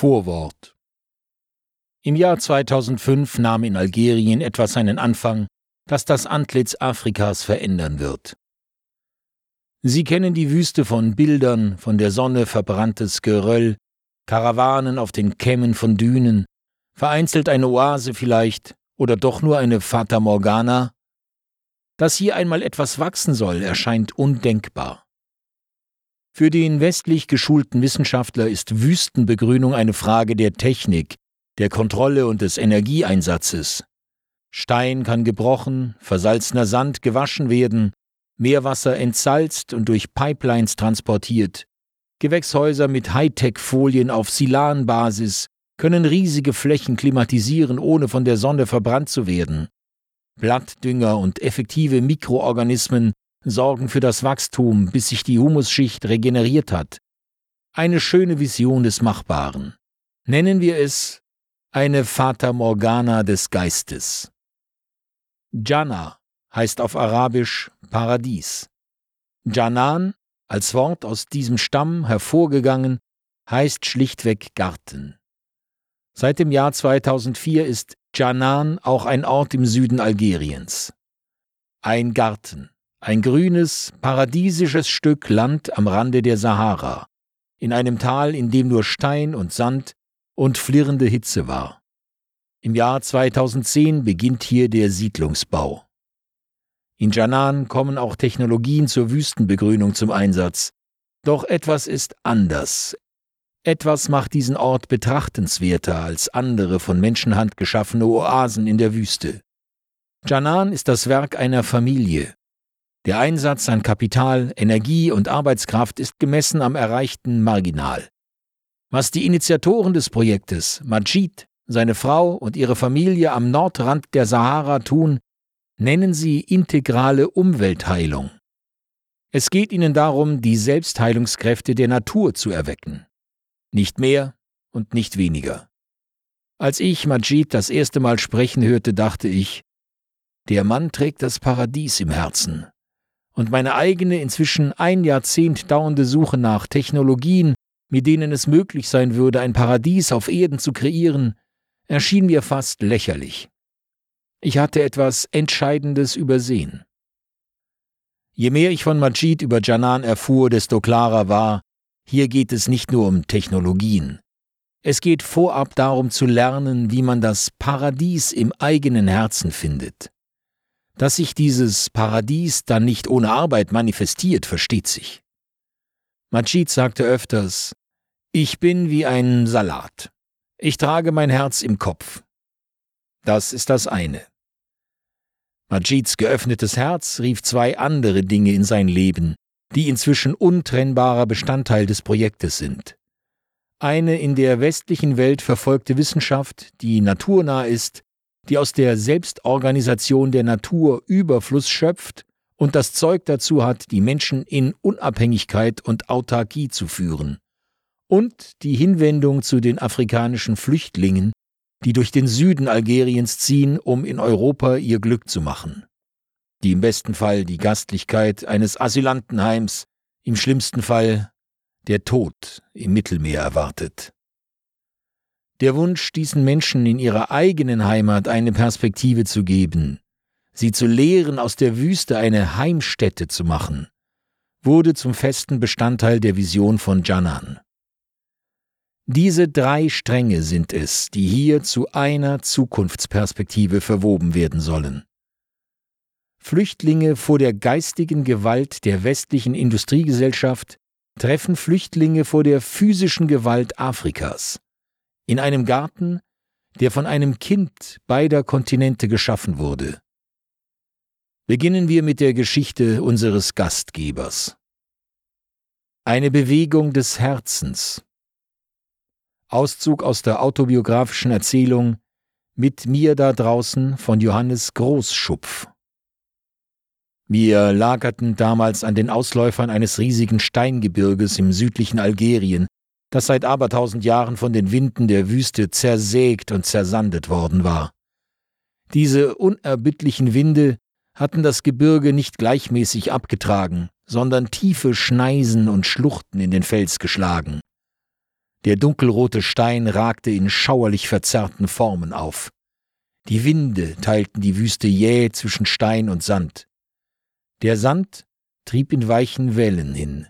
Vorwort Im Jahr 2005 nahm in Algerien etwas seinen Anfang, das das Antlitz Afrikas verändern wird. Sie kennen die Wüste von Bildern, von der Sonne verbranntes Geröll, Karawanen auf den Kämmen von Dünen, vereinzelt eine Oase vielleicht oder doch nur eine Fata Morgana? Dass hier einmal etwas wachsen soll, erscheint undenkbar. Für den westlich geschulten Wissenschaftler ist Wüstenbegrünung eine Frage der Technik, der Kontrolle und des Energieeinsatzes. Stein kann gebrochen, versalzener Sand gewaschen werden, Meerwasser entsalzt und durch Pipelines transportiert. Gewächshäuser mit Hightech-Folien auf Silan-Basis können riesige Flächen klimatisieren, ohne von der Sonne verbrannt zu werden. Blattdünger und effektive Mikroorganismen sorgen für das Wachstum, bis sich die Humusschicht regeneriert hat. Eine schöne Vision des Machbaren. Nennen wir es eine Fata Morgana des Geistes. Jannah heißt auf Arabisch Paradies. Janan, als Wort aus diesem Stamm hervorgegangen, heißt schlichtweg Garten. Seit dem Jahr 2004 ist Janan auch ein Ort im Süden Algeriens. Ein Garten, ein grünes, paradiesisches Stück Land am Rande der Sahara, in einem Tal, in dem nur Stein und Sand und flirrende Hitze war. Im Jahr 2010 beginnt hier der Siedlungsbau. In Janan kommen auch Technologien zur Wüstenbegrünung zum Einsatz. Doch etwas ist anders. Etwas macht diesen Ort betrachtenswerter als andere von Menschenhand geschaffene Oasen in der Wüste. Janan ist das Werk einer Familie. Der Einsatz an Kapital, Energie und Arbeitskraft ist gemessen am erreichten Marginal. Was die Initiatoren des Projektes, Majid, seine Frau und ihre Familie am Nordrand der Sahara tun, nennen sie integrale Umweltheilung. Es geht ihnen darum, die Selbstheilungskräfte der Natur zu erwecken. Nicht mehr und nicht weniger. Als ich Majid das erste Mal sprechen hörte, dachte ich, der Mann trägt das Paradies im Herzen. Und meine eigene inzwischen ein Jahrzehnt dauernde Suche nach Technologien, mit denen es möglich sein würde, ein Paradies auf Erden zu kreieren, erschien mir fast lächerlich. Ich hatte etwas Entscheidendes übersehen. Je mehr ich von Majid über Janan erfuhr, desto klarer war, hier geht es nicht nur um Technologien. Es geht vorab darum zu lernen, wie man das Paradies im eigenen Herzen findet. Dass sich dieses Paradies dann nicht ohne Arbeit manifestiert, versteht sich. Majid sagte öfters, ich bin wie ein Salat. Ich trage mein Herz im Kopf. Das ist das eine. Majids geöffnetes Herz rief zwei andere Dinge in sein Leben, die inzwischen untrennbarer Bestandteil des Projektes sind. Eine in der westlichen Welt verfolgte Wissenschaft, die naturnah ist, die aus der Selbstorganisation der Natur Überfluss schöpft und das Zeug dazu hat, die Menschen in Unabhängigkeit und Autarkie zu führen. Und die Hinwendung zu den afrikanischen Flüchtlingen, die durch den Süden Algeriens ziehen, um in Europa ihr Glück zu machen. Die im besten Fall die Gastlichkeit eines Asylantenheims, im schlimmsten Fall der Tod im Mittelmeer erwartet. Der Wunsch, diesen Menschen in ihrer eigenen Heimat eine Perspektive zu geben, sie zu lehren, aus der Wüste eine Heimstätte zu machen, wurde zum festen Bestandteil der Vision von Janan. Diese drei Stränge sind es, die hier zu einer Zukunftsperspektive verwoben werden sollen. Flüchtlinge vor der geistigen Gewalt der westlichen Industriegesellschaft treffen Flüchtlinge vor der physischen Gewalt Afrikas. In einem Garten, der von einem Kind beider Kontinente geschaffen wurde. Beginnen wir mit der Geschichte unseres Gastgebers. Eine Bewegung des Herzens, Auszug aus der autobiografischen Erzählung Mit mir da draußen von Johannes Großschupf. Wir lagerten damals an den Ausläufern eines riesigen Steingebirges im südlichen Algerien, das seit abertausend Jahren von den Winden der Wüste zersägt und zersandet worden war. Diese unerbittlichen Winde hatten das Gebirge nicht gleichmäßig abgetragen, sondern tiefe Schneisen und Schluchten in den Fels geschlagen. Der dunkelrote Stein ragte in schauerlich verzerrten Formen auf. Die Winde teilten die Wüste jäh zwischen Stein und Sand. Der Sand trieb in weichen Wellen hin.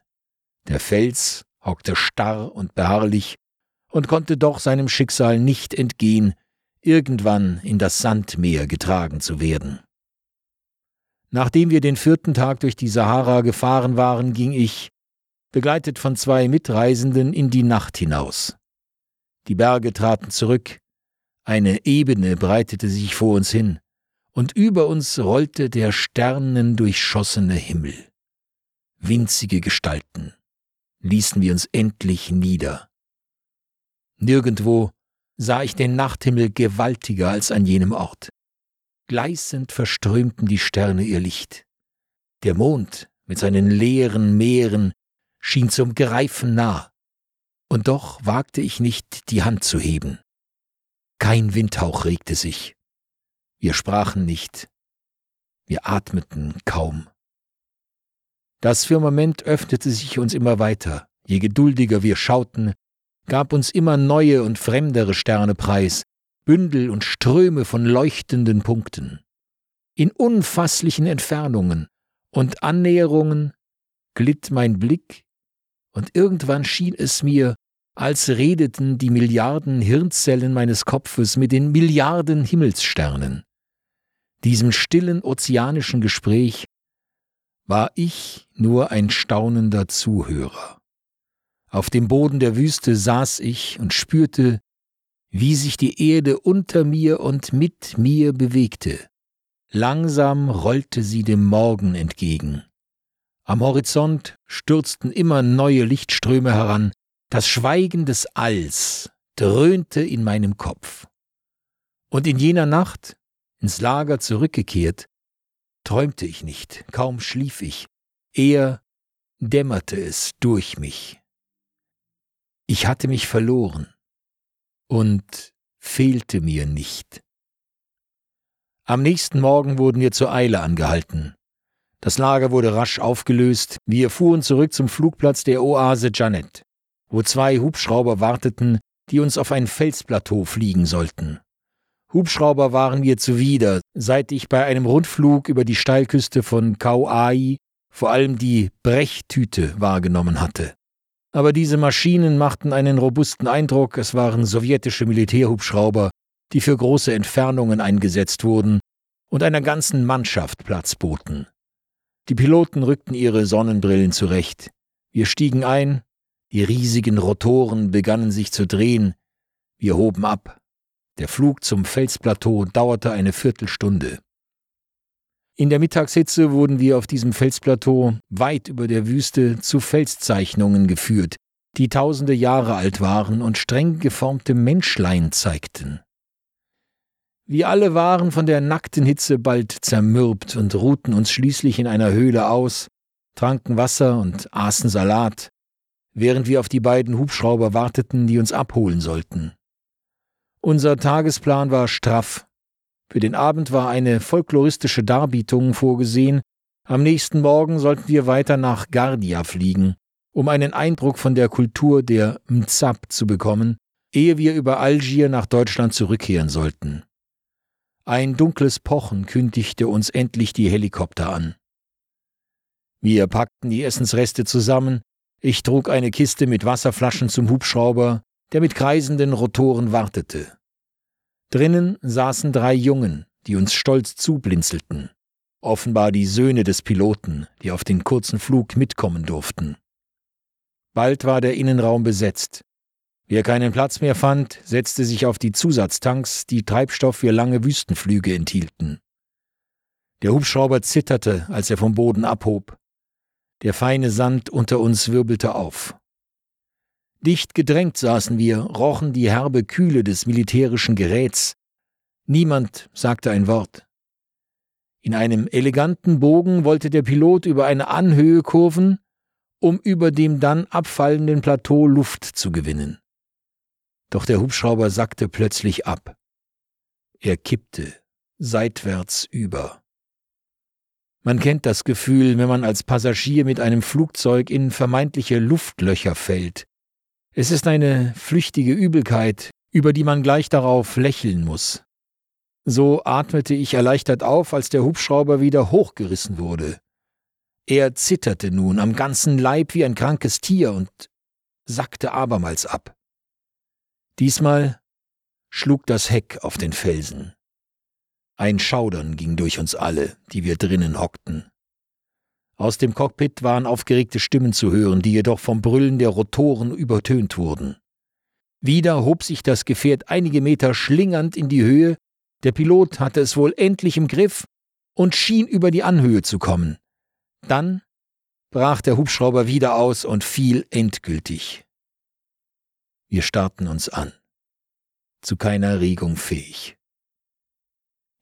Der Fels hockte starr und beharrlich und konnte doch seinem Schicksal nicht entgehen, irgendwann in das Sandmeer getragen zu werden. Nachdem wir den vierten Tag durch die Sahara gefahren waren, ging ich, begleitet von zwei Mitreisenden, in die Nacht hinaus. Die Berge traten zurück, eine Ebene breitete sich vor uns hin, und über uns rollte der sternendurchschossene Himmel. Winzige Gestalten ließen wir uns endlich nieder. Nirgendwo sah ich den Nachthimmel gewaltiger als an jenem Ort. Gleißend verströmten die Sterne ihr Licht. Der Mond mit seinen leeren Meeren schien zum Greifen nah, und doch wagte ich nicht, die Hand zu heben. Kein Windhauch regte sich. Wir sprachen nicht. Wir atmeten kaum. Das Firmament öffnete sich uns immer weiter. Je geduldiger wir schauten, gab uns immer neue und fremdere Sterne preis, Bündel und Ströme von leuchtenden Punkten. In unfasslichen Entfernungen und Annäherungen glitt mein Blick, und irgendwann schien es mir, als redeten die Milliarden Hirnzellen meines Kopfes mit den Milliarden Himmelssternen. Diesem stillen ozeanischen Gespräch war ich nur ein staunender Zuhörer. Auf dem Boden der Wüste saß ich und spürte, wie sich die Erde unter mir und mit mir bewegte. Langsam rollte sie dem Morgen entgegen. Am Horizont stürzten immer neue Lichtströme heran, das Schweigen des Alls dröhnte in meinem Kopf. Und in jener Nacht, ins Lager zurückgekehrt, träumte ich nicht, kaum schlief ich, eher dämmerte es durch mich. Ich hatte mich verloren und fehlte mir nicht. Am nächsten Morgen wurden wir zur Eile angehalten. Das Lager wurde rasch aufgelöst. Wir fuhren zurück zum Flugplatz der Oase Janet, wo zwei Hubschrauber warteten, die uns auf ein Felsplateau fliegen sollten. Hubschrauber waren mir zuwider, seit ich bei einem Rundflug über die Steilküste von Kauai vor allem die Brechtüte wahrgenommen hatte. Aber diese Maschinen machten einen robusten Eindruck, es waren sowjetische Militärhubschrauber, die für große Entfernungen eingesetzt wurden und einer ganzen Mannschaft Platz boten. Die Piloten rückten ihre Sonnenbrillen zurecht. Wir stiegen ein, die riesigen Rotoren begannen sich zu drehen, wir hoben ab. Der Flug zum Felsplateau dauerte eine Viertelstunde. In der Mittagshitze wurden wir auf diesem Felsplateau weit über der Wüste zu Felszeichnungen geführt, die tausende Jahre alt waren und streng geformte Menschlein zeigten. Wir alle waren von der nackten Hitze bald zermürbt und ruhten uns schließlich in einer Höhle aus, tranken Wasser und aßen Salat, während wir auf die beiden Hubschrauber warteten, die uns abholen sollten. Unser Tagesplan war straff für den Abend war eine folkloristische Darbietung vorgesehen. Am nächsten Morgen sollten wir weiter nach Gardia fliegen, um einen Eindruck von der Kultur der Mzab zu bekommen, ehe wir über Algier nach Deutschland zurückkehren sollten. Ein dunkles Pochen kündigte uns endlich die Helikopter an. Wir packten die Essensreste zusammen, ich trug eine Kiste mit Wasserflaschen zum Hubschrauber, der mit kreisenden Rotoren wartete. Drinnen saßen drei Jungen, die uns stolz zublinzelten, offenbar die Söhne des Piloten, die auf den kurzen Flug mitkommen durften. Bald war der Innenraum besetzt. Wer keinen Platz mehr fand, setzte sich auf die Zusatztanks, die Treibstoff für lange Wüstenflüge enthielten. Der Hubschrauber zitterte, als er vom Boden abhob. Der feine Sand unter uns wirbelte auf. Dicht gedrängt saßen wir, rochen die herbe Kühle des militärischen Geräts. Niemand sagte ein Wort. In einem eleganten Bogen wollte der Pilot über eine Anhöhe kurven, um über dem dann abfallenden Plateau Luft zu gewinnen. Doch der Hubschrauber sackte plötzlich ab. Er kippte seitwärts über. Man kennt das Gefühl, wenn man als Passagier mit einem Flugzeug in vermeintliche Luftlöcher fällt, Es ist eine flüchtige Übelkeit, über die man gleich darauf lächeln muss. So atmete ich erleichtert auf, als der Hubschrauber wieder hochgerissen wurde. Er zitterte nun am ganzen Leib wie ein krankes Tier und sackte abermals ab. Diesmal schlug das Heck auf den Felsen. Ein Schaudern ging durch uns alle, die wir drinnen hockten. Aus dem Cockpit waren aufgeregte Stimmen zu hören, die jedoch vom Brüllen der Rotoren übertönt wurden. Wieder hob sich das Gefährt einige Meter schlingernd in die Höhe, der Pilot hatte es wohl endlich im Griff und schien über die Anhöhe zu kommen. Dann brach der Hubschrauber wieder aus und fiel endgültig. Wir starrten uns an, zu keiner Regung fähig.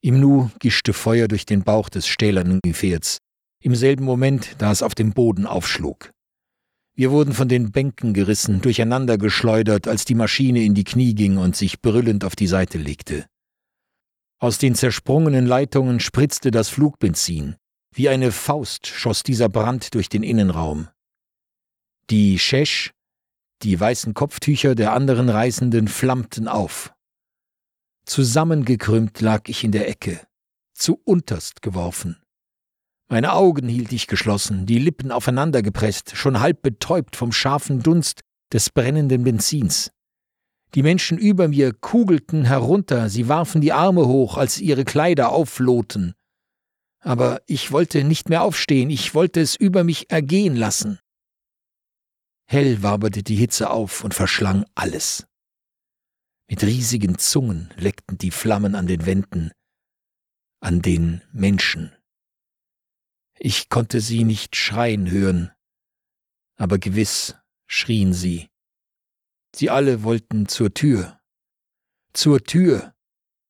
Im Nu gischte Feuer durch den Bauch des stählernen Gefährts, im selben Moment, da es auf dem Boden aufschlug. Wir wurden von den Bänken gerissen, durcheinander geschleudert, als die Maschine in die Knie ging und sich brüllend auf die Seite legte. Aus den zersprungenen Leitungen spritzte das Flugbenzin. Wie eine Faust schoss dieser Brand durch den Innenraum. Die Schesch, die weißen Kopftücher der anderen Reisenden flammten auf. Zusammengekrümmt lag ich in der Ecke, zu unterst geworfen. Meine Augen hielt ich geschlossen, die Lippen aufeinandergepresst, schon halb betäubt vom scharfen Dunst des brennenden Benzins. Die Menschen über mir kugelten herunter, sie warfen die Arme hoch, als ihre Kleider auflohten. Aber ich wollte nicht mehr aufstehen, ich wollte es über mich ergehen lassen. Hell waberte die Hitze auf und verschlang alles. Mit riesigen Zungen leckten die Flammen an den Wänden, an den Menschen. Ich konnte sie nicht schreien hören, aber gewiss schrien sie. Sie alle wollten zur Tür. Zur Tür,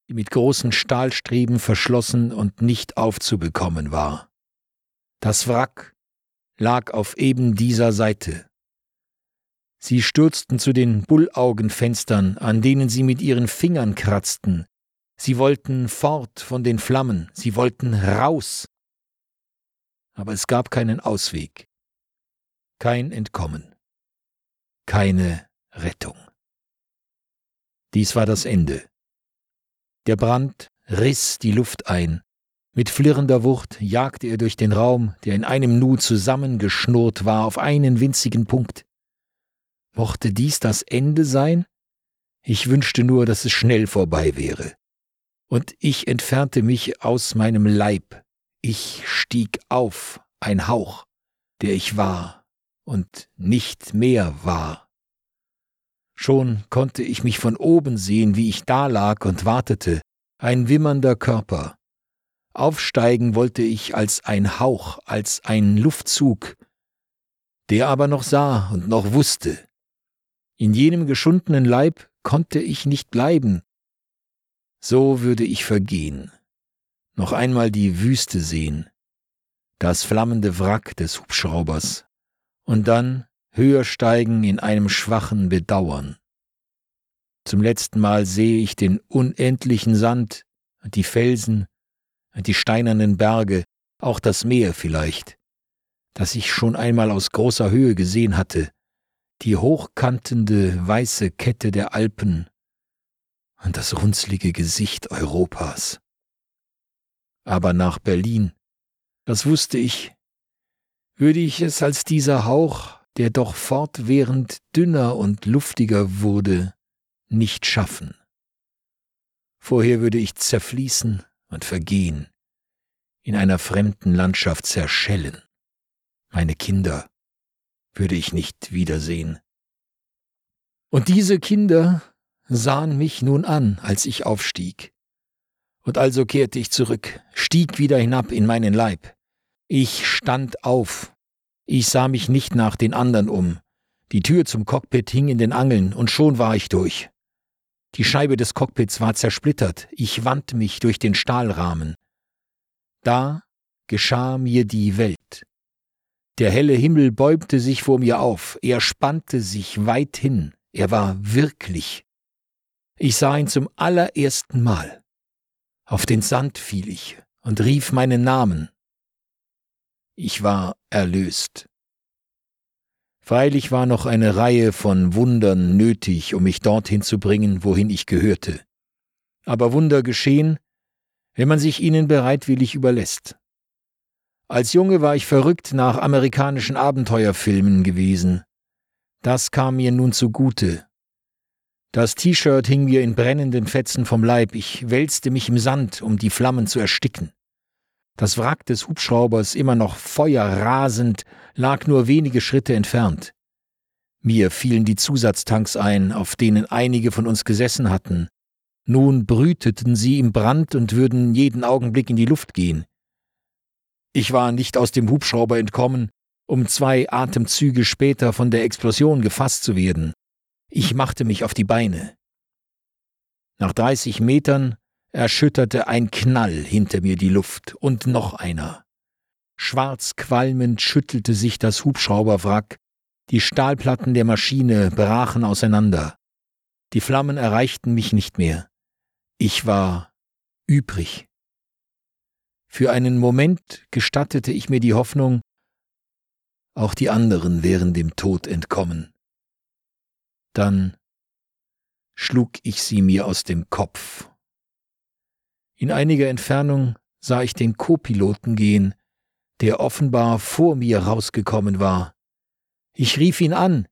die mit großen Stahlstreben verschlossen und nicht aufzubekommen war. Das Wrack lag auf eben dieser Seite. Sie stürzten zu den Bullaugenfenstern, an denen sie mit ihren Fingern kratzten. Sie wollten fort von den Flammen, sie wollten raus aber es gab keinen Ausweg, kein Entkommen, keine Rettung. Dies war das Ende. Der Brand riss die Luft ein, mit flirrender Wucht jagte er durch den Raum, der in einem Nu zusammengeschnurrt war, auf einen winzigen Punkt. Mochte dies das Ende sein? Ich wünschte nur, dass es schnell vorbei wäre. Und ich entfernte mich aus meinem Leib, ich stieg auf, ein Hauch, der ich war und nicht mehr war. Schon konnte ich mich von oben sehen, wie ich da lag und wartete, ein wimmernder Körper. Aufsteigen wollte ich als ein Hauch, als ein Luftzug, der aber noch sah und noch wusste. In jenem geschundenen Leib konnte ich nicht bleiben. So würde ich vergehen noch einmal die Wüste sehen, das flammende Wrack des Hubschraubers. Und dann höher steigen in einem schwachen Bedauern. Zum letzten Mal sehe ich den unendlichen Sand die Felsen die steinernen Berge, auch das Meer vielleicht, das ich schon einmal aus großer Höhe gesehen hatte, die hochkantende weiße Kette der Alpen und das runzlige Gesicht Europas aber nach Berlin. Das wusste ich. Würde ich es als dieser Hauch, der doch fortwährend dünner und luftiger wurde, nicht schaffen. Vorher würde ich zerfließen und vergehen, in einer fremden Landschaft zerschellen. Meine Kinder würde ich nicht wiedersehen. Und diese Kinder sahen mich nun an, als ich aufstieg. Und also kehrte ich zurück, stieg wieder hinab in meinen Leib. Ich stand auf. Ich sah mich nicht nach den anderen um. Die Tür zum Cockpit hing in den Angeln, und schon war ich durch. Die Scheibe des Cockpits war zersplittert, ich wand mich durch den Stahlrahmen. Da geschah mir die Welt. Der helle Himmel bäumte sich vor mir auf, er spannte sich weit hin, er war wirklich. Ich sah ihn zum allerersten Mal. Auf den Sand fiel ich und rief meinen Namen. Ich war erlöst. Freilich war noch eine Reihe von Wundern nötig, um mich dorthin zu bringen, wohin ich gehörte. Aber Wunder geschehen, wenn man sich ihnen bereitwillig überlässt. Als Junge war ich verrückt nach amerikanischen Abenteuerfilmen gewesen. Das kam mir nun zugute. Das T-Shirt hing mir in brennenden Fetzen vom Leib, ich wälzte mich im Sand, um die Flammen zu ersticken. Das Wrack des Hubschraubers, immer noch feuerrasend, lag nur wenige Schritte entfernt. Mir fielen die Zusatztanks ein, auf denen einige von uns gesessen hatten. Nun brüteten sie im Brand und würden jeden Augenblick in die Luft gehen. Ich war nicht aus dem Hubschrauber entkommen, um zwei Atemzüge später von der Explosion gefasst zu werden. Ich machte mich auf die Beine. Nach dreißig Metern erschütterte ein Knall hinter mir die Luft und noch einer. Schwarz qualmend schüttelte sich das Hubschrauberwrack, die Stahlplatten der Maschine brachen auseinander. Die Flammen erreichten mich nicht mehr. Ich war übrig. Für einen Moment gestattete ich mir die Hoffnung, auch die anderen wären dem Tod entkommen. Dann schlug ich sie mir aus dem Kopf in einiger Entfernung sah ich den Co-Piloten gehen, der offenbar vor mir rausgekommen war. Ich rief ihn an.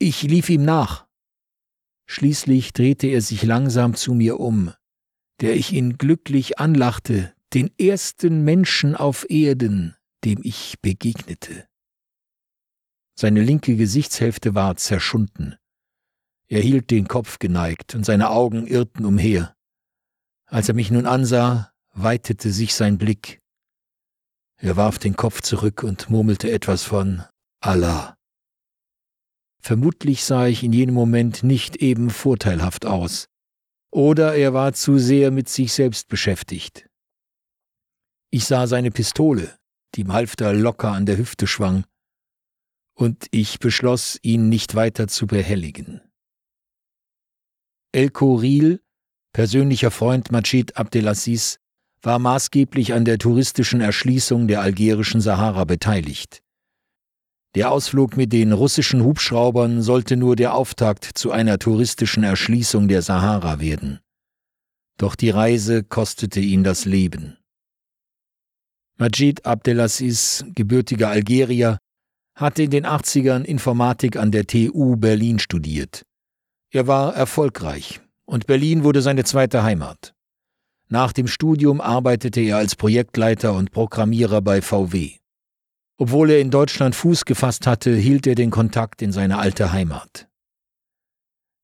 Ich lief ihm nach. Schließlich drehte er sich langsam zu mir um, der ich ihn glücklich anlachte, den ersten Menschen auf Erden, dem ich begegnete. Seine linke Gesichtshälfte war zerschunden. Er hielt den Kopf geneigt und seine Augen irrten umher. Als er mich nun ansah, weitete sich sein Blick. Er warf den Kopf zurück und murmelte etwas von Allah. Vermutlich sah ich in jenem Moment nicht eben vorteilhaft aus, oder er war zu sehr mit sich selbst beschäftigt. Ich sah seine Pistole, die im Halfter locker an der Hüfte schwang, und ich beschloss, ihn nicht weiter zu behelligen. El Koril persönlicher Freund Majid Abdelaziz, war maßgeblich an der touristischen Erschließung der algerischen Sahara beteiligt. Der Ausflug mit den russischen Hubschraubern sollte nur der Auftakt zu einer touristischen Erschließung der Sahara werden. Doch die Reise kostete ihn das Leben. Majid Abdelaziz, gebürtiger Algerier, hatte in den 80ern Informatik an der TU Berlin studiert. Er war erfolgreich, und Berlin wurde seine zweite Heimat. Nach dem Studium arbeitete er als Projektleiter und Programmierer bei VW. Obwohl er in Deutschland Fuß gefasst hatte, hielt er den Kontakt in seine alte Heimat.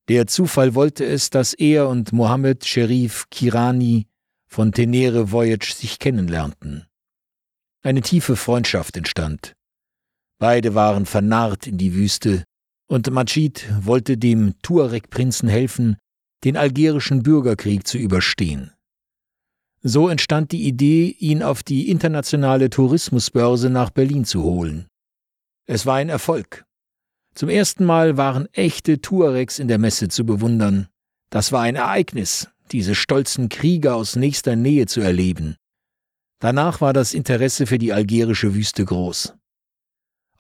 Der Zufall wollte es, dass er und Mohammed Sherif Kirani von Tenere Voyage sich kennenlernten. Eine tiefe Freundschaft entstand. Beide waren vernarrt in die Wüste, und Majid wollte dem Tuareg-Prinzen helfen, den algerischen Bürgerkrieg zu überstehen. So entstand die Idee, ihn auf die internationale Tourismusbörse nach Berlin zu holen. Es war ein Erfolg. Zum ersten Mal waren echte Tuaregs in der Messe zu bewundern. Das war ein Ereignis, diese stolzen Krieger aus nächster Nähe zu erleben. Danach war das Interesse für die algerische Wüste groß.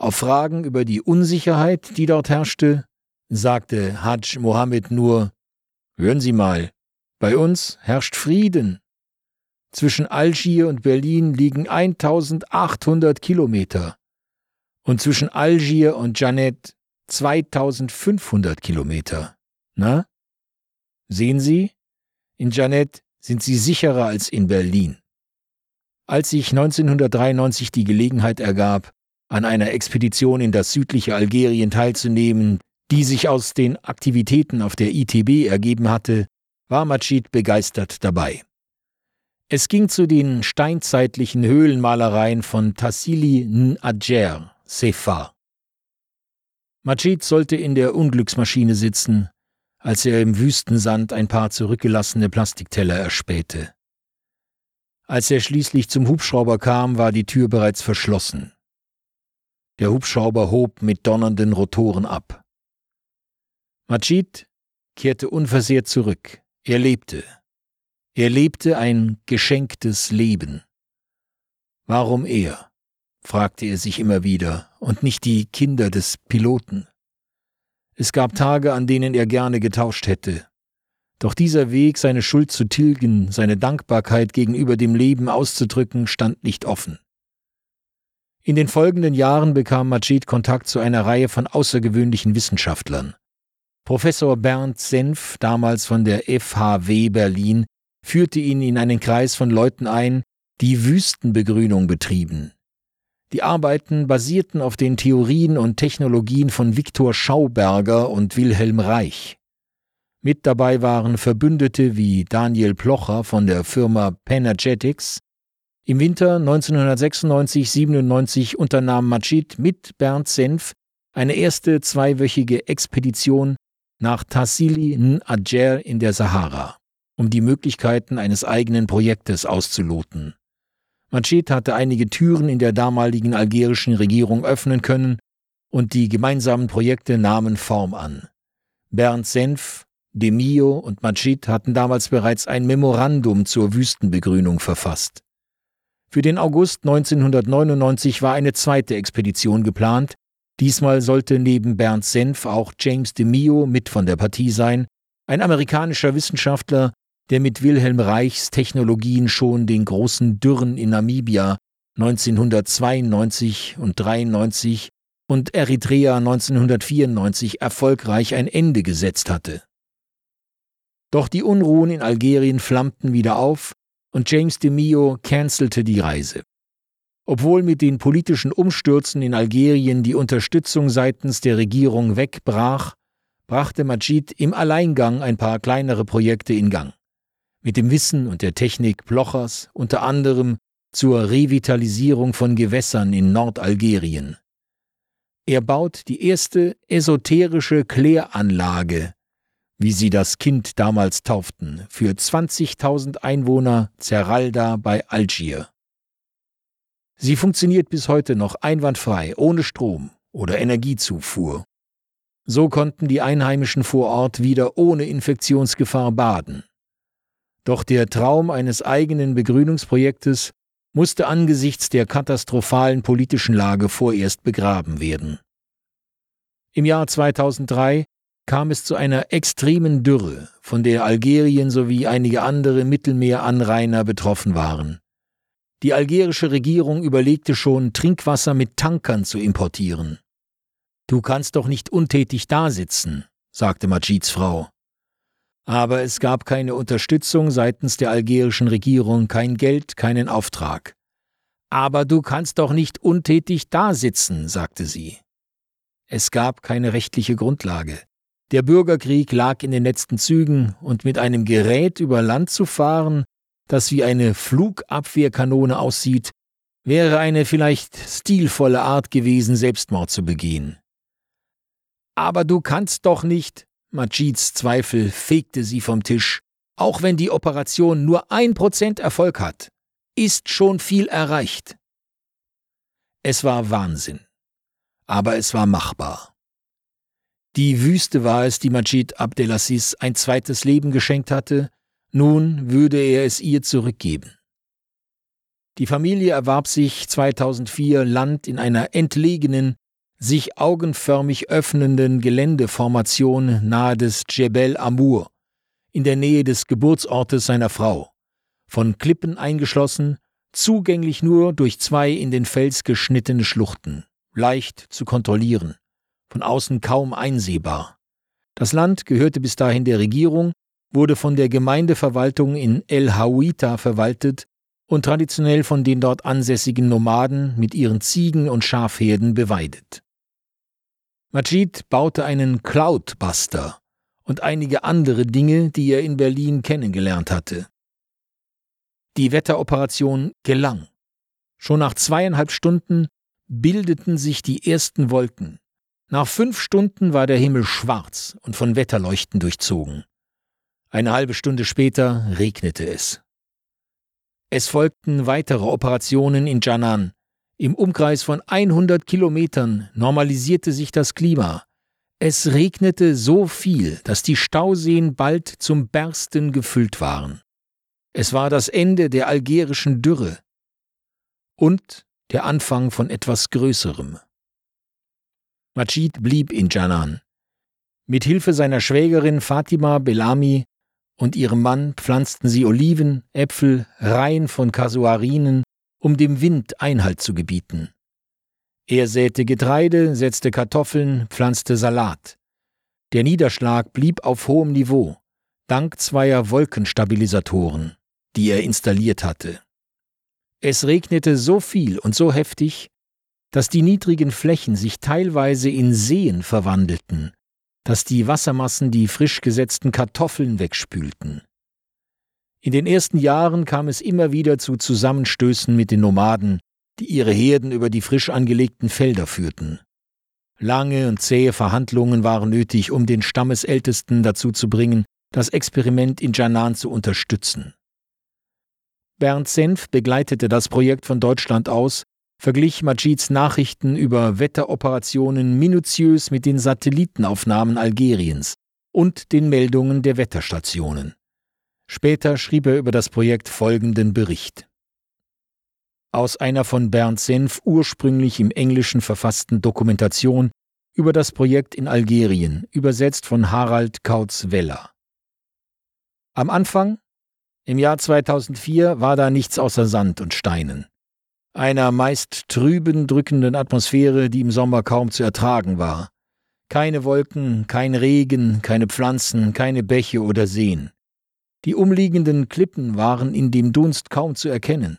Auf Fragen über die Unsicherheit, die dort herrschte, sagte Hajj Mohammed nur, Hören Sie mal, bei uns herrscht Frieden. Zwischen Algier und Berlin liegen 1800 Kilometer und zwischen Algier und Janet 2500 Kilometer. Na? Sehen Sie? In Janet sind Sie sicherer als in Berlin. Als sich 1993 die Gelegenheit ergab, an einer Expedition in das südliche Algerien teilzunehmen, die sich aus den Aktivitäten auf der ITB ergeben hatte, war Majid begeistert dabei. Es ging zu den steinzeitlichen Höhlenmalereien von Tassili N'Adjer, Sefa. Majid sollte in der Unglücksmaschine sitzen, als er im Wüstensand ein paar zurückgelassene Plastikteller erspähte. Als er schließlich zum Hubschrauber kam, war die Tür bereits verschlossen. Der Hubschrauber hob mit donnernden Rotoren ab. Majid kehrte unversehrt zurück. Er lebte. Er lebte ein geschenktes Leben. Warum er? fragte er sich immer wieder und nicht die Kinder des Piloten. Es gab Tage, an denen er gerne getauscht hätte. Doch dieser Weg, seine Schuld zu tilgen, seine Dankbarkeit gegenüber dem Leben auszudrücken, stand nicht offen. In den folgenden Jahren bekam Majid Kontakt zu einer Reihe von außergewöhnlichen Wissenschaftlern. Professor Bernd Senf, damals von der FHW Berlin, führte ihn in einen Kreis von Leuten ein, die Wüstenbegrünung betrieben. Die Arbeiten basierten auf den Theorien und Technologien von Viktor Schauberger und Wilhelm Reich. Mit dabei waren Verbündete wie Daniel Plocher von der Firma Penergetics. Im Winter 1996-97 unternahm Majid mit Bernd Senf eine erste zweiwöchige Expedition nach Tassili N'Adjer in der Sahara, um die Möglichkeiten eines eigenen Projektes auszuloten. Machet hatte einige Türen in der damaligen algerischen Regierung öffnen können und die gemeinsamen Projekte nahmen Form an. Bernd Senf, Demio und Machet hatten damals bereits ein Memorandum zur Wüstenbegrünung verfasst. Für den August 1999 war eine zweite Expedition geplant. Diesmal sollte neben Bernd Senf auch James DeMio mit von der Partie sein, ein amerikanischer Wissenschaftler, der mit Wilhelm Reichs Technologien schon den großen Dürren in Namibia 1992 und 93 und Eritrea 1994 erfolgreich ein Ende gesetzt hatte. Doch die Unruhen in Algerien flammten wieder auf und James DeMio cancelte die Reise. Obwohl mit den politischen Umstürzen in Algerien die Unterstützung seitens der Regierung wegbrach, brachte Majid im Alleingang ein paar kleinere Projekte in Gang mit dem Wissen und der Technik Plochers unter anderem zur Revitalisierung von Gewässern in Nordalgerien. Er baut die erste esoterische Kläranlage, wie sie das Kind damals tauften, für 20.000 Einwohner Zerralda bei Algier. Sie funktioniert bis heute noch einwandfrei, ohne Strom oder Energiezufuhr. So konnten die Einheimischen vor Ort wieder ohne Infektionsgefahr baden. Doch der Traum eines eigenen Begrünungsprojektes musste angesichts der katastrophalen politischen Lage vorerst begraben werden. Im Jahr 2003 kam es zu einer extremen Dürre, von der Algerien sowie einige andere Mittelmeeranrainer betroffen waren. Die algerische Regierung überlegte schon, Trinkwasser mit Tankern zu importieren. Du kannst doch nicht untätig dasitzen, sagte Majids Frau. Aber es gab keine Unterstützung seitens der algerischen Regierung, kein Geld, keinen Auftrag. Aber du kannst doch nicht untätig dasitzen, sagte sie. Es gab keine rechtliche Grundlage. Der Bürgerkrieg lag in den letzten Zügen, und mit einem Gerät über Land zu fahren, das wie eine Flugabwehrkanone aussieht, wäre eine vielleicht stilvolle Art gewesen, Selbstmord zu begehen. Aber du kannst doch nicht, Majids Zweifel fegte sie vom Tisch. Auch wenn die Operation nur ein Prozent Erfolg hat, ist schon viel erreicht. Es war Wahnsinn. Aber es war machbar. Die Wüste war es, die Majid Abdelaziz ein zweites Leben geschenkt hatte, nun würde er es ihr zurückgeben. Die Familie erwarb sich 2004 Land in einer entlegenen, sich augenförmig öffnenden Geländeformation nahe des Djebel Amour, in der Nähe des Geburtsortes seiner Frau, von Klippen eingeschlossen, zugänglich nur durch zwei in den Fels geschnittene Schluchten, leicht zu kontrollieren, von außen kaum einsehbar. Das Land gehörte bis dahin der Regierung, wurde von der Gemeindeverwaltung in El Hawita verwaltet und traditionell von den dort ansässigen Nomaden mit ihren Ziegen und Schafherden beweidet. Majid baute einen Cloudbuster und einige andere Dinge, die er in Berlin kennengelernt hatte. Die Wetteroperation gelang. Schon nach zweieinhalb Stunden bildeten sich die ersten Wolken. Nach fünf Stunden war der Himmel schwarz und von Wetterleuchten durchzogen. Eine halbe Stunde später regnete es. Es folgten weitere Operationen in Janan, im Umkreis von 100 Kilometern normalisierte sich das Klima. Es regnete so viel, dass die Stauseen bald zum Bersten gefüllt waren. Es war das Ende der algerischen Dürre und der Anfang von etwas Größerem. Majid blieb in Janan. Mit Hilfe seiner Schwägerin Fatima Belami und ihrem Mann pflanzten sie Oliven, Äpfel, Reihen von Kasuarinen, um dem Wind Einhalt zu gebieten. Er säte Getreide, setzte Kartoffeln, pflanzte Salat. Der Niederschlag blieb auf hohem Niveau, dank zweier Wolkenstabilisatoren, die er installiert hatte. Es regnete so viel und so heftig, dass die niedrigen Flächen sich teilweise in Seen verwandelten, dass die Wassermassen die frisch gesetzten Kartoffeln wegspülten. In den ersten Jahren kam es immer wieder zu Zusammenstößen mit den Nomaden, die ihre Herden über die frisch angelegten Felder führten. Lange und zähe Verhandlungen waren nötig, um den Stammesältesten dazu zu bringen, das Experiment in Janan zu unterstützen. Bernd Senf begleitete das Projekt von Deutschland aus, verglich Majids Nachrichten über Wetteroperationen minutiös mit den Satellitenaufnahmen Algeriens und den Meldungen der Wetterstationen. Später schrieb er über das Projekt folgenden Bericht aus einer von Bernd Senf ursprünglich im Englischen verfassten Dokumentation über das Projekt in Algerien, übersetzt von Harald Kautz-Weller. Am Anfang, im Jahr 2004, war da nichts außer Sand und Steinen. Einer meist trüben, drückenden Atmosphäre, die im Sommer kaum zu ertragen war. Keine Wolken, kein Regen, keine Pflanzen, keine Bäche oder Seen. Die umliegenden Klippen waren in dem Dunst kaum zu erkennen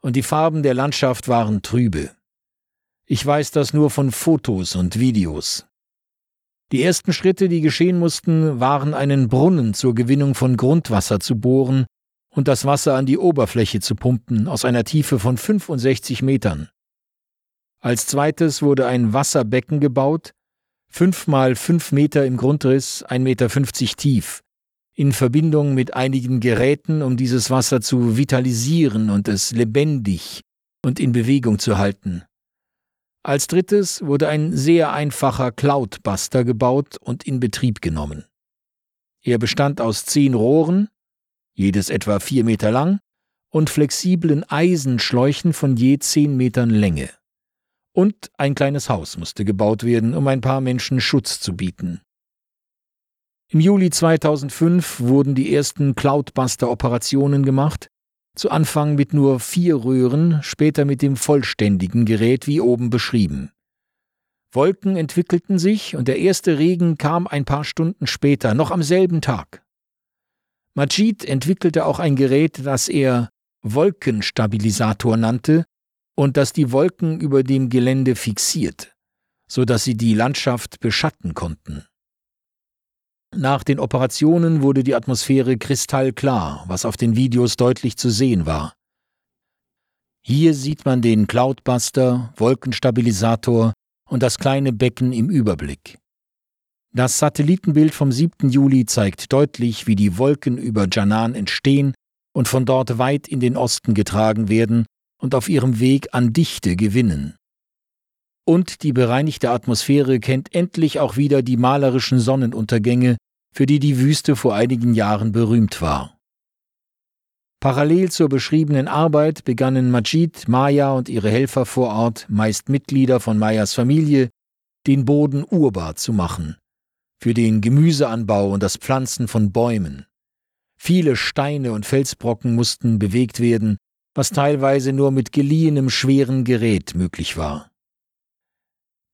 und die Farben der Landschaft waren trübe. Ich weiß das nur von Fotos und Videos. Die ersten Schritte, die geschehen mussten, waren einen Brunnen zur Gewinnung von Grundwasser zu bohren und das Wasser an die Oberfläche zu pumpen aus einer Tiefe von 65 Metern. Als zweites wurde ein Wasserbecken gebaut, fünf mal fünf Meter im Grundriss, 1,50 Meter tief, in Verbindung mit einigen Geräten, um dieses Wasser zu vitalisieren und es lebendig und in Bewegung zu halten. Als drittes wurde ein sehr einfacher Cloudbuster gebaut und in Betrieb genommen. Er bestand aus zehn Rohren, jedes etwa vier Meter lang, und flexiblen Eisenschläuchen von je zehn Metern Länge. Und ein kleines Haus musste gebaut werden, um ein paar Menschen Schutz zu bieten. Im Juli 2005 wurden die ersten Cloudbuster-Operationen gemacht, zu Anfang mit nur vier Röhren, später mit dem vollständigen Gerät wie oben beschrieben. Wolken entwickelten sich und der erste Regen kam ein paar Stunden später, noch am selben Tag. Majid entwickelte auch ein Gerät, das er Wolkenstabilisator nannte und das die Wolken über dem Gelände fixiert, so dass sie die Landschaft beschatten konnten. Nach den Operationen wurde die Atmosphäre kristallklar, was auf den Videos deutlich zu sehen war. Hier sieht man den Cloudbuster, Wolkenstabilisator und das kleine Becken im Überblick. Das Satellitenbild vom 7. Juli zeigt deutlich, wie die Wolken über Janan entstehen und von dort weit in den Osten getragen werden und auf ihrem Weg an Dichte gewinnen. Und die bereinigte Atmosphäre kennt endlich auch wieder die malerischen Sonnenuntergänge, für die die Wüste vor einigen Jahren berühmt war. Parallel zur beschriebenen Arbeit begannen Majid, Maya und ihre Helfer vor Ort, meist Mitglieder von Mayas Familie, den Boden urbar zu machen, für den Gemüseanbau und das Pflanzen von Bäumen. Viele Steine und Felsbrocken mussten bewegt werden, was teilweise nur mit geliehenem schweren Gerät möglich war.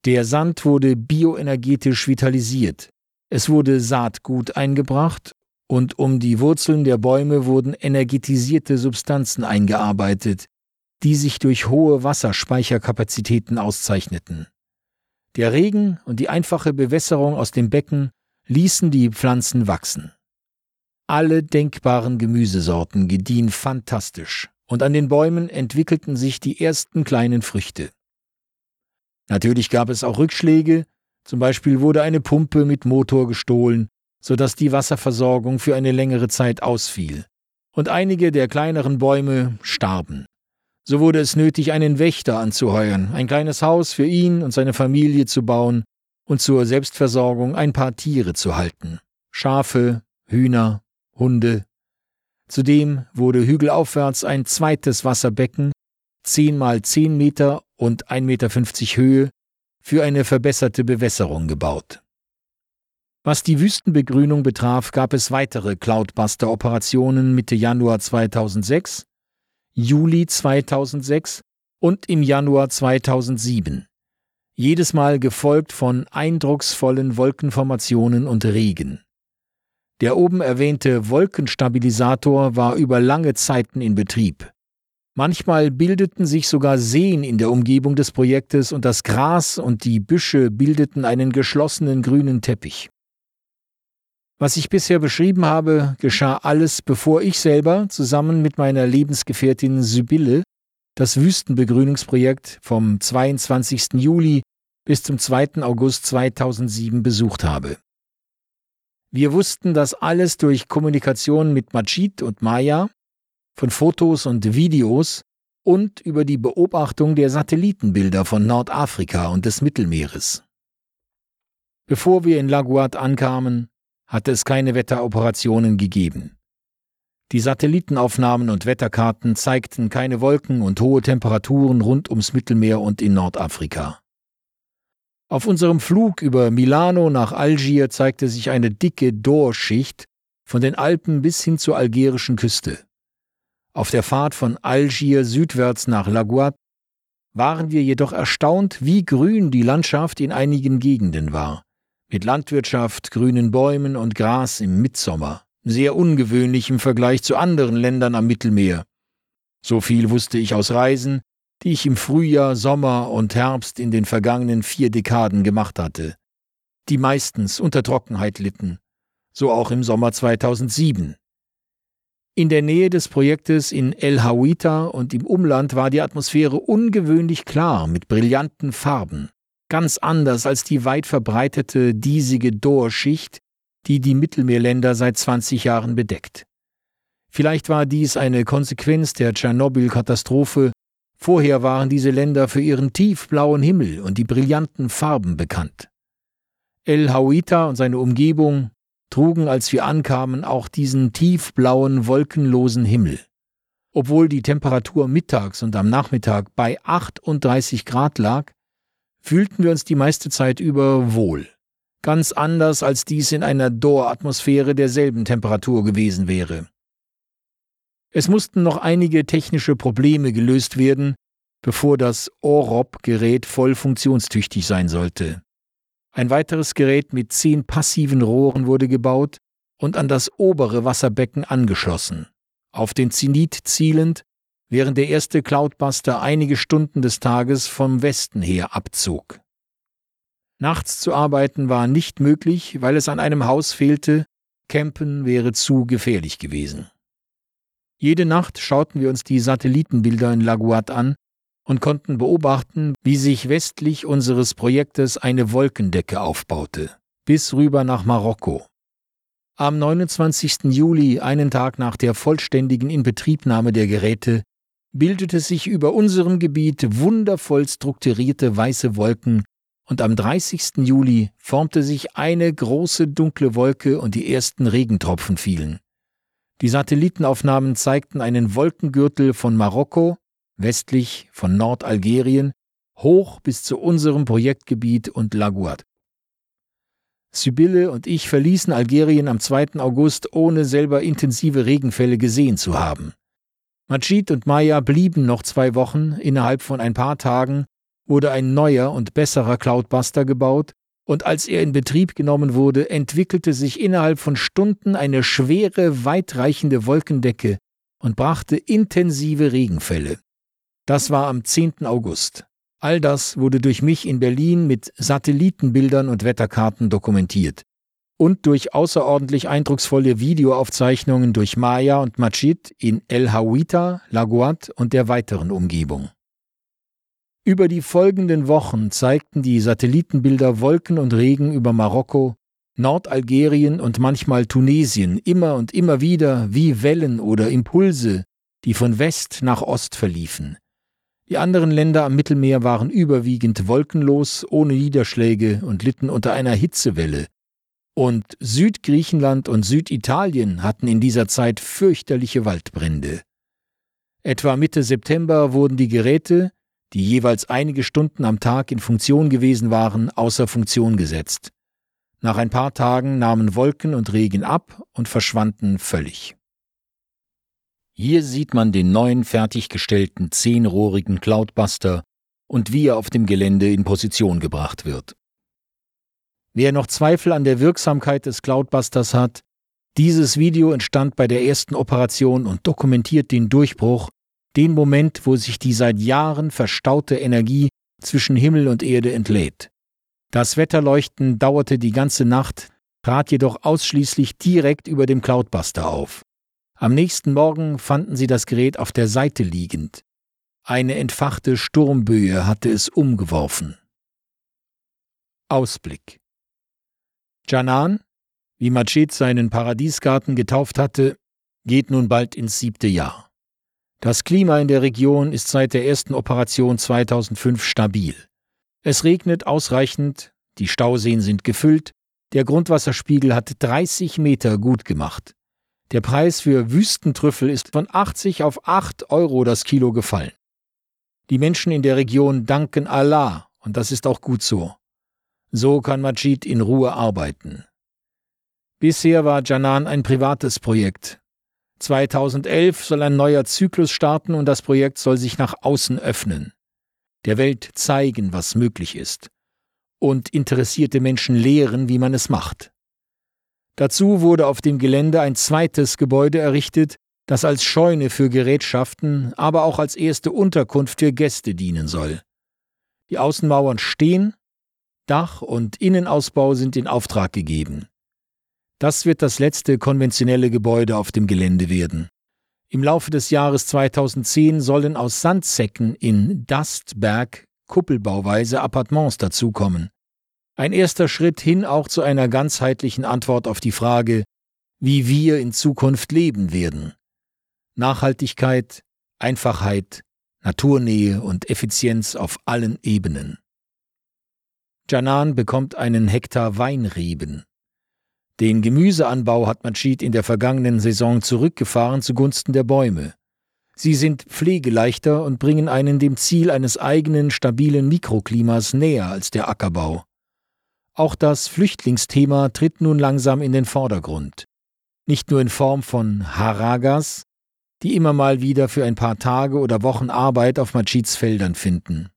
Der Sand wurde bioenergetisch vitalisiert, es wurde Saatgut eingebracht und um die Wurzeln der Bäume wurden energetisierte Substanzen eingearbeitet, die sich durch hohe Wasserspeicherkapazitäten auszeichneten. Der Regen und die einfache Bewässerung aus dem Becken ließen die Pflanzen wachsen. Alle denkbaren Gemüsesorten gediehen fantastisch, und an den Bäumen entwickelten sich die ersten kleinen Früchte. Natürlich gab es auch Rückschläge, zum Beispiel wurde eine Pumpe mit Motor gestohlen, sodass die Wasserversorgung für eine längere Zeit ausfiel. Und einige der kleineren Bäume starben. So wurde es nötig, einen Wächter anzuheuern, ein kleines Haus für ihn und seine Familie zu bauen und zur Selbstversorgung ein paar Tiere zu halten. Schafe, Hühner, Hunde. Zudem wurde hügelaufwärts ein zweites Wasserbecken, zehn mal zehn Meter und 1,50 Meter Höhe, für eine verbesserte Bewässerung gebaut. Was die Wüstenbegrünung betraf, gab es weitere Cloudbuster-Operationen Mitte Januar 2006, Juli 2006 und im Januar 2007. Jedes Mal gefolgt von eindrucksvollen Wolkenformationen und Regen. Der oben erwähnte Wolkenstabilisator war über lange Zeiten in Betrieb. Manchmal bildeten sich sogar Seen in der Umgebung des Projektes und das Gras und die Büsche bildeten einen geschlossenen grünen Teppich. Was ich bisher beschrieben habe, geschah alles, bevor ich selber zusammen mit meiner Lebensgefährtin Sibylle das Wüstenbegrünungsprojekt vom 22. Juli bis zum 2. August 2007 besucht habe. Wir wussten das alles durch Kommunikation mit Majid und Maya, von Fotos und Videos und über die Beobachtung der Satellitenbilder von Nordafrika und des Mittelmeeres. Bevor wir in Laguat ankamen, hatte es keine Wetteroperationen gegeben. Die Satellitenaufnahmen und Wetterkarten zeigten keine Wolken und hohe Temperaturen rund ums Mittelmeer und in Nordafrika. Auf unserem Flug über Milano nach Algier zeigte sich eine dicke Dorschicht von den Alpen bis hin zur algerischen Küste. Auf der Fahrt von Algier südwärts nach Laguat waren wir jedoch erstaunt, wie grün die Landschaft in einigen Gegenden war mit Landwirtschaft, grünen Bäumen und Gras im Mitsommer, sehr ungewöhnlich im Vergleich zu anderen Ländern am Mittelmeer. So viel wusste ich aus Reisen, die ich im Frühjahr, Sommer und Herbst in den vergangenen vier Dekaden gemacht hatte, die meistens unter Trockenheit litten, so auch im Sommer 2007. In der Nähe des Projektes in El Hawita und im Umland war die Atmosphäre ungewöhnlich klar mit brillanten Farben ganz anders als die weit verbreitete diesige Dorschicht, die die Mittelmeerländer seit 20 Jahren bedeckt. Vielleicht war dies eine Konsequenz der Tschernobyl-Katastrophe. Vorher waren diese Länder für ihren tiefblauen Himmel und die brillanten Farben bekannt. El Hawita und seine Umgebung trugen, als wir ankamen, auch diesen tiefblauen, wolkenlosen Himmel. Obwohl die Temperatur mittags und am Nachmittag bei 38 Grad lag, fühlten wir uns die meiste Zeit über wohl. Ganz anders, als dies in einer Dor-Atmosphäre derselben Temperatur gewesen wäre. Es mussten noch einige technische Probleme gelöst werden, bevor das OROP-Gerät voll funktionstüchtig sein sollte. Ein weiteres Gerät mit zehn passiven Rohren wurde gebaut und an das obere Wasserbecken angeschlossen. Auf den Zenit zielend während der erste Cloudbuster einige Stunden des Tages vom Westen her abzog. Nachts zu arbeiten war nicht möglich, weil es an einem Haus fehlte, Campen wäre zu gefährlich gewesen. Jede Nacht schauten wir uns die Satellitenbilder in Laguat an und konnten beobachten, wie sich westlich unseres Projektes eine Wolkendecke aufbaute, bis rüber nach Marokko. Am 29. Juli, einen Tag nach der vollständigen Inbetriebnahme der Geräte, bildete sich über unserem Gebiet wundervoll strukturierte weiße Wolken, und am 30. Juli formte sich eine große dunkle Wolke und die ersten Regentropfen fielen. Die Satellitenaufnahmen zeigten einen Wolkengürtel von Marokko, westlich von Nordalgerien, hoch bis zu unserem Projektgebiet und Laguat. Sibylle und ich verließen Algerien am 2. August, ohne selber intensive Regenfälle gesehen zu haben. Majid und Maya blieben noch zwei Wochen, innerhalb von ein paar Tagen wurde ein neuer und besserer Cloudbuster gebaut, und als er in Betrieb genommen wurde, entwickelte sich innerhalb von Stunden eine schwere, weitreichende Wolkendecke und brachte intensive Regenfälle. Das war am 10. August. All das wurde durch mich in Berlin mit Satellitenbildern und Wetterkarten dokumentiert und durch außerordentlich eindrucksvolle Videoaufzeichnungen durch Maya und Machid in El Hawita, Laguat und der weiteren Umgebung. Über die folgenden Wochen zeigten die Satellitenbilder Wolken und Regen über Marokko, Nordalgerien und manchmal Tunesien immer und immer wieder wie Wellen oder Impulse, die von West nach Ost verliefen. Die anderen Länder am Mittelmeer waren überwiegend wolkenlos, ohne Niederschläge und litten unter einer Hitzewelle, und Südgriechenland und Süditalien hatten in dieser Zeit fürchterliche Waldbrände. Etwa Mitte September wurden die Geräte, die jeweils einige Stunden am Tag in Funktion gewesen waren, außer Funktion gesetzt. Nach ein paar Tagen nahmen Wolken und Regen ab und verschwanden völlig. Hier sieht man den neuen fertiggestellten zehnrohrigen Cloudbuster und wie er auf dem Gelände in Position gebracht wird. Wer noch Zweifel an der Wirksamkeit des Cloudbusters hat, dieses Video entstand bei der ersten Operation und dokumentiert den Durchbruch, den Moment, wo sich die seit Jahren verstaute Energie zwischen Himmel und Erde entlädt. Das Wetterleuchten dauerte die ganze Nacht, trat jedoch ausschließlich direkt über dem Cloudbuster auf. Am nächsten Morgen fanden sie das Gerät auf der Seite liegend. Eine entfachte Sturmböe hatte es umgeworfen. Ausblick Janan, wie Majid seinen Paradiesgarten getauft hatte, geht nun bald ins siebte Jahr. Das Klima in der Region ist seit der ersten Operation 2005 stabil. Es regnet ausreichend, die Stauseen sind gefüllt, der Grundwasserspiegel hat 30 Meter gut gemacht. Der Preis für Wüstentrüffel ist von 80 auf 8 Euro das Kilo gefallen. Die Menschen in der Region danken Allah, und das ist auch gut so. So kann Majid in Ruhe arbeiten. Bisher war Janan ein privates Projekt. 2011 soll ein neuer Zyklus starten und das Projekt soll sich nach außen öffnen. Der Welt zeigen, was möglich ist. Und interessierte Menschen lehren, wie man es macht. Dazu wurde auf dem Gelände ein zweites Gebäude errichtet, das als Scheune für Gerätschaften, aber auch als erste Unterkunft für Gäste dienen soll. Die Außenmauern stehen, Dach und Innenausbau sind in Auftrag gegeben. Das wird das letzte konventionelle Gebäude auf dem Gelände werden. Im Laufe des Jahres 2010 sollen aus Sandsäcken in Dastberg kuppelbauweise Appartements dazukommen. Ein erster Schritt hin auch zu einer ganzheitlichen Antwort auf die Frage, wie wir in Zukunft leben werden. Nachhaltigkeit, Einfachheit, Naturnähe und Effizienz auf allen Ebenen. Janan bekommt einen Hektar Weinreben. Den Gemüseanbau hat Majid in der vergangenen Saison zurückgefahren zugunsten der Bäume. Sie sind pflegeleichter und bringen einen dem Ziel eines eigenen stabilen Mikroklimas näher als der Ackerbau. Auch das Flüchtlingsthema tritt nun langsam in den Vordergrund. Nicht nur in Form von Haragas, die immer mal wieder für ein paar Tage oder Wochen Arbeit auf Majids Feldern finden.